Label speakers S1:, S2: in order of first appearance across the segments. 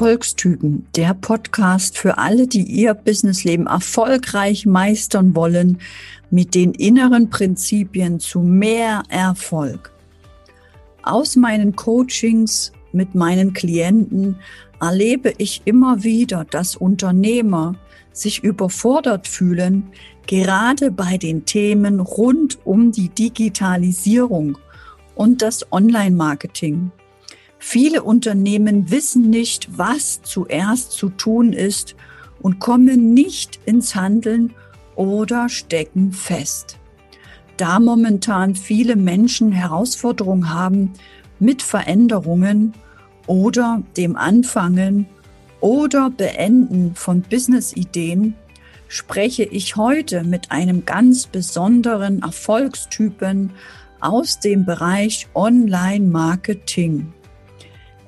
S1: Erfolgstypen, der Podcast für alle, die ihr Businessleben erfolgreich meistern wollen, mit den inneren Prinzipien zu mehr Erfolg. Aus meinen Coachings mit meinen Klienten erlebe ich immer wieder, dass Unternehmer sich überfordert fühlen, gerade bei den Themen rund um die Digitalisierung und das Online-Marketing. Viele Unternehmen wissen nicht, was zuerst zu tun ist und kommen nicht ins Handeln oder stecken fest. Da momentan viele Menschen Herausforderungen haben mit Veränderungen oder dem Anfangen oder Beenden von Business-Ideen, spreche ich heute mit einem ganz besonderen Erfolgstypen aus dem Bereich Online-Marketing.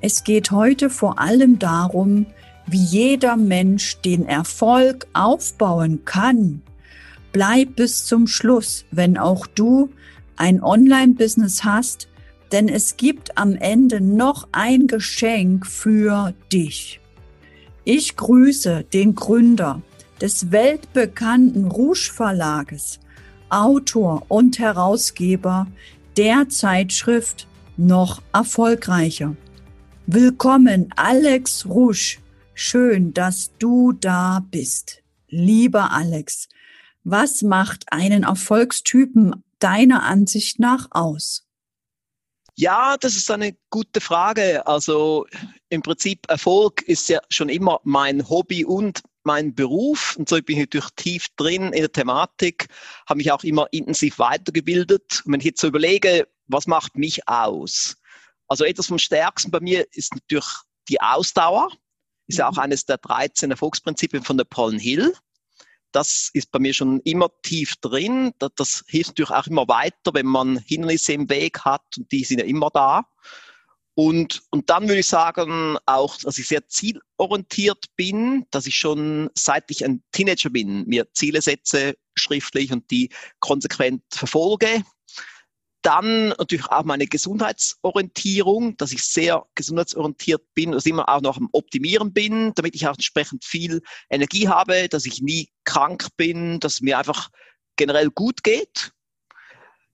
S1: Es geht heute vor allem darum, wie jeder Mensch den Erfolg aufbauen kann. Bleib bis zum Schluss, wenn auch du ein Online-Business hast, denn es gibt am Ende noch ein Geschenk für dich. Ich grüße den Gründer des weltbekannten Rouge Verlages, Autor und Herausgeber der Zeitschrift Noch erfolgreicher. Willkommen, Alex Rouge. Schön, dass du da bist. Lieber Alex, was macht einen Erfolgstypen deiner Ansicht nach aus?
S2: Ja, das ist eine gute Frage. Also im Prinzip Erfolg ist ja schon immer mein Hobby und mein Beruf. Und so bin ich natürlich tief drin in der Thematik, habe mich auch immer intensiv weitergebildet. Und wenn ich jetzt so überlege, was macht mich aus? Also etwas vom Stärksten bei mir ist natürlich die Ausdauer. Ist ja auch mhm. eines der 13 Erfolgsprinzipien von der Pauline Hill. Das ist bei mir schon immer tief drin. Das, das hilft natürlich auch immer weiter, wenn man Hindernisse im Weg hat und die sind ja immer da. Und, und dann würde ich sagen auch, dass ich sehr zielorientiert bin, dass ich schon seit ich ein Teenager bin, mir Ziele setze schriftlich und die konsequent verfolge dann natürlich auch meine Gesundheitsorientierung, dass ich sehr gesundheitsorientiert bin, dass ich immer auch noch am Optimieren bin, damit ich auch entsprechend viel Energie habe, dass ich nie krank bin, dass es mir einfach generell gut geht.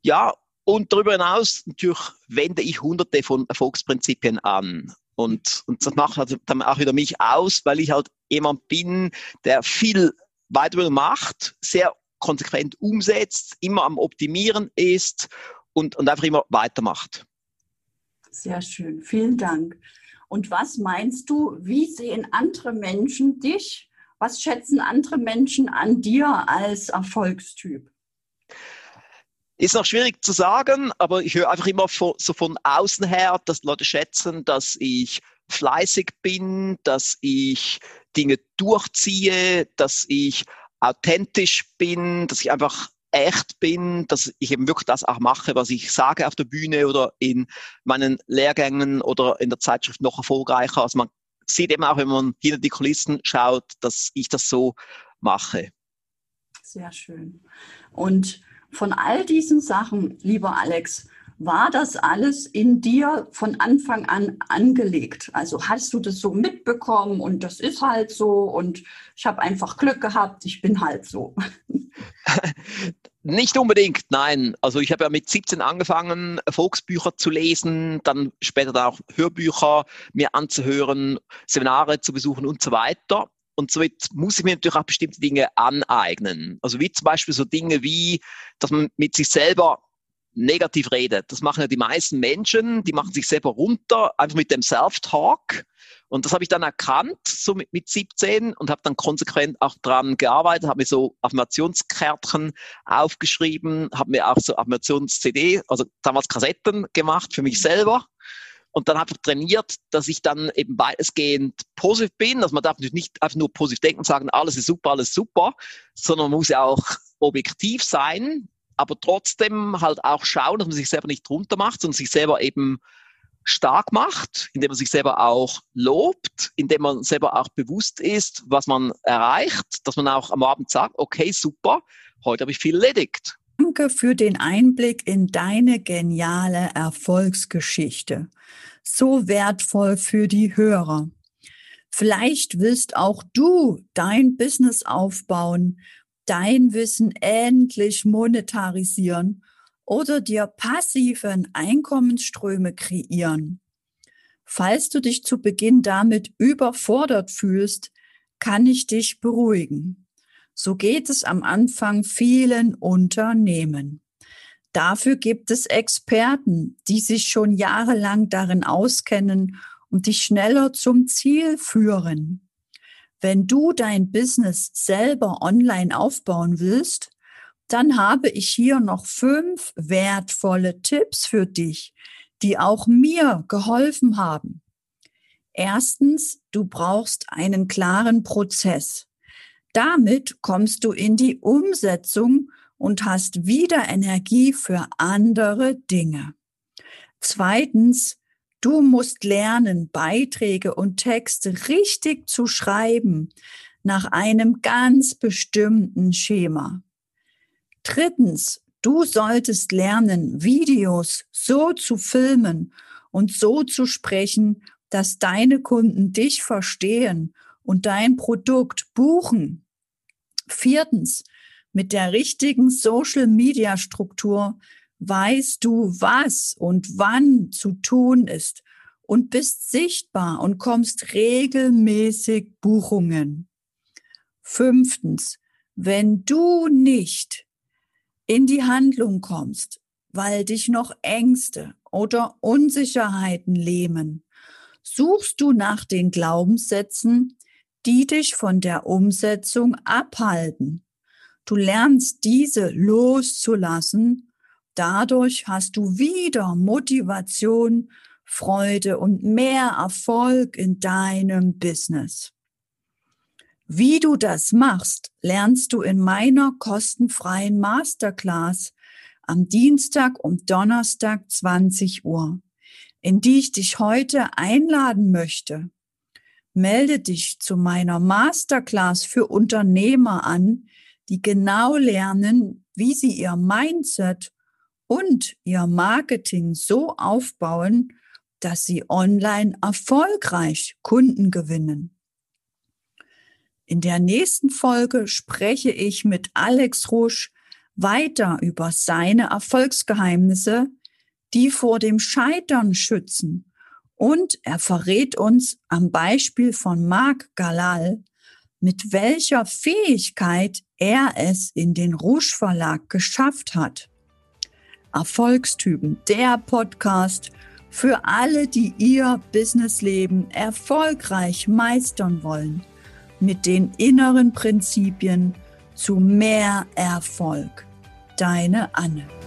S2: Ja, und darüber hinaus natürlich wende ich hunderte von Erfolgsprinzipien an. Und, und das macht halt dann auch wieder mich aus, weil ich halt jemand bin, der viel Weiterbildung macht, sehr konsequent umsetzt, immer am Optimieren ist und, und einfach immer weitermacht.
S1: Sehr schön, vielen Dank. Und was meinst du, wie sehen andere Menschen dich? Was schätzen andere Menschen an dir als Erfolgstyp?
S2: Ist noch schwierig zu sagen, aber ich höre einfach immer so von außen her, dass Leute schätzen, dass ich fleißig bin, dass ich Dinge durchziehe, dass ich authentisch bin, dass ich einfach echt bin, dass ich eben wirklich das auch mache, was ich sage auf der Bühne oder in meinen Lehrgängen oder in der Zeitschrift noch erfolgreicher. Also man sieht eben auch, wenn man hinter die Kulissen schaut, dass ich das so mache.
S1: Sehr schön. Und von all diesen Sachen, lieber Alex, war das alles in dir von Anfang an angelegt? Also hast du das so mitbekommen und das ist halt so und ich habe einfach Glück gehabt, ich bin halt so.
S2: Nicht unbedingt, nein. Also ich habe ja mit 17 angefangen, Volksbücher zu lesen, dann später dann auch Hörbücher mir anzuhören, Seminare zu besuchen und so weiter. Und somit muss ich mir natürlich auch bestimmte Dinge aneignen. Also wie zum Beispiel so Dinge wie, dass man mit sich selber negativ redet. Das machen ja die meisten Menschen, die machen sich selber runter, einfach mit dem Self-Talk. Und das habe ich dann erkannt, so mit, mit 17 und habe dann konsequent auch dran gearbeitet, habe mir so Affirmationskärtchen aufgeschrieben, habe mir auch so Affirmations-CD, also damals Kassetten gemacht für mich selber und dann einfach trainiert, dass ich dann eben weitestgehend positiv bin. Also man darf natürlich nicht einfach nur positiv denken und sagen, alles ist super, alles ist super, sondern man muss ja auch objektiv sein, aber trotzdem halt auch schauen, dass man sich selber nicht drunter macht, sondern sich selber eben stark macht, indem man sich selber auch lobt, indem man selber auch bewusst ist, was man erreicht, dass man auch am Abend sagt, okay, super, heute habe ich viel erledigt.
S1: Danke für den Einblick in deine geniale Erfolgsgeschichte. So wertvoll für die Hörer. Vielleicht willst auch du dein Business aufbauen, dein Wissen endlich monetarisieren oder dir passiven Einkommensströme kreieren. Falls du dich zu Beginn damit überfordert fühlst, kann ich dich beruhigen. So geht es am Anfang vielen Unternehmen. Dafür gibt es Experten, die sich schon jahrelang darin auskennen und dich schneller zum Ziel führen. Wenn du dein Business selber online aufbauen willst, dann habe ich hier noch fünf wertvolle Tipps für dich, die auch mir geholfen haben. Erstens, du brauchst einen klaren Prozess. Damit kommst du in die Umsetzung und hast wieder Energie für andere Dinge. Zweitens, du musst lernen, Beiträge und Texte richtig zu schreiben nach einem ganz bestimmten Schema. Drittens, du solltest lernen, Videos so zu filmen und so zu sprechen, dass deine Kunden dich verstehen und dein Produkt buchen. Viertens, mit der richtigen Social-Media-Struktur weißt du, was und wann zu tun ist und bist sichtbar und kommst regelmäßig Buchungen. Fünftens, wenn du nicht in die Handlung kommst, weil dich noch Ängste oder Unsicherheiten lähmen, suchst du nach den Glaubenssätzen, die dich von der Umsetzung abhalten. Du lernst diese loszulassen. Dadurch hast du wieder Motivation, Freude und mehr Erfolg in deinem Business. Wie du das machst, lernst du in meiner kostenfreien Masterclass am Dienstag und Donnerstag 20 Uhr, in die ich dich heute einladen möchte. Melde dich zu meiner Masterclass für Unternehmer an, die genau lernen, wie sie ihr Mindset und ihr Marketing so aufbauen, dass sie online erfolgreich Kunden gewinnen. In der nächsten Folge spreche ich mit Alex Rusch weiter über seine Erfolgsgeheimnisse, die vor dem Scheitern schützen. Und er verrät uns am Beispiel von Marc Galal, mit welcher Fähigkeit er es in den Rouge Verlag geschafft hat. Erfolgstypen, der Podcast für alle, die ihr Businessleben erfolgreich meistern wollen mit den inneren Prinzipien zu mehr Erfolg. Deine Anne.